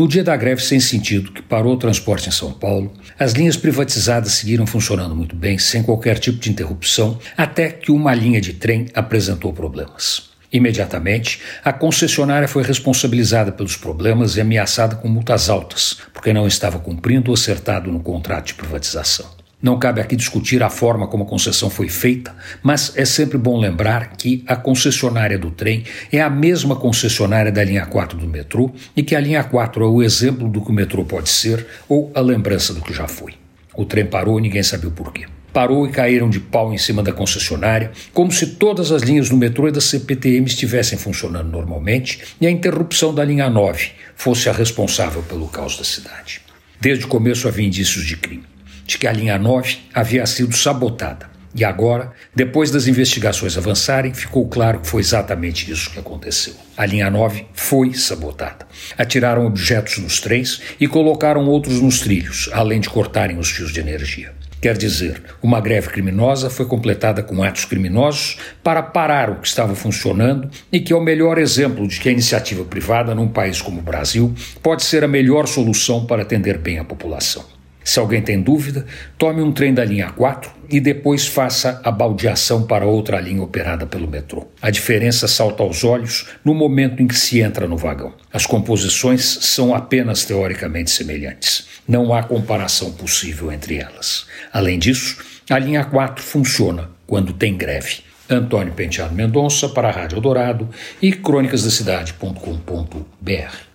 No dia da greve sem sentido, que parou o transporte em São Paulo, as linhas privatizadas seguiram funcionando muito bem, sem qualquer tipo de interrupção, até que uma linha de trem apresentou problemas. Imediatamente, a concessionária foi responsabilizada pelos problemas e ameaçada com multas altas, porque não estava cumprindo o acertado no contrato de privatização. Não cabe aqui discutir a forma como a concessão foi feita, mas é sempre bom lembrar que a concessionária do trem é a mesma concessionária da linha 4 do metrô e que a linha 4 é o exemplo do que o metrô pode ser ou a lembrança do que já foi. O trem parou e ninguém sabia o porquê. Parou e caíram de pau em cima da concessionária, como se todas as linhas do metrô e da CPTM estivessem funcionando normalmente e a interrupção da linha 9 fosse a responsável pelo caos da cidade. Desde o começo havia indícios de crime de que a linha 9 havia sido sabotada. E agora, depois das investigações avançarem, ficou claro que foi exatamente isso que aconteceu. A linha 9 foi sabotada. Atiraram objetos nos trens e colocaram outros nos trilhos, além de cortarem os fios de energia. Quer dizer, uma greve criminosa foi completada com atos criminosos para parar o que estava funcionando e que é o melhor exemplo de que a iniciativa privada, num país como o Brasil, pode ser a melhor solução para atender bem a população. Se alguém tem dúvida, tome um trem da linha 4 e depois faça a baldeação para outra linha operada pelo metrô. A diferença salta aos olhos no momento em que se entra no vagão. As composições são apenas teoricamente semelhantes. Não há comparação possível entre elas. Além disso, a linha 4 funciona quando tem greve. Antônio Penteado Mendonça para a Rádio Dourado e crônicasdacidade.com.br.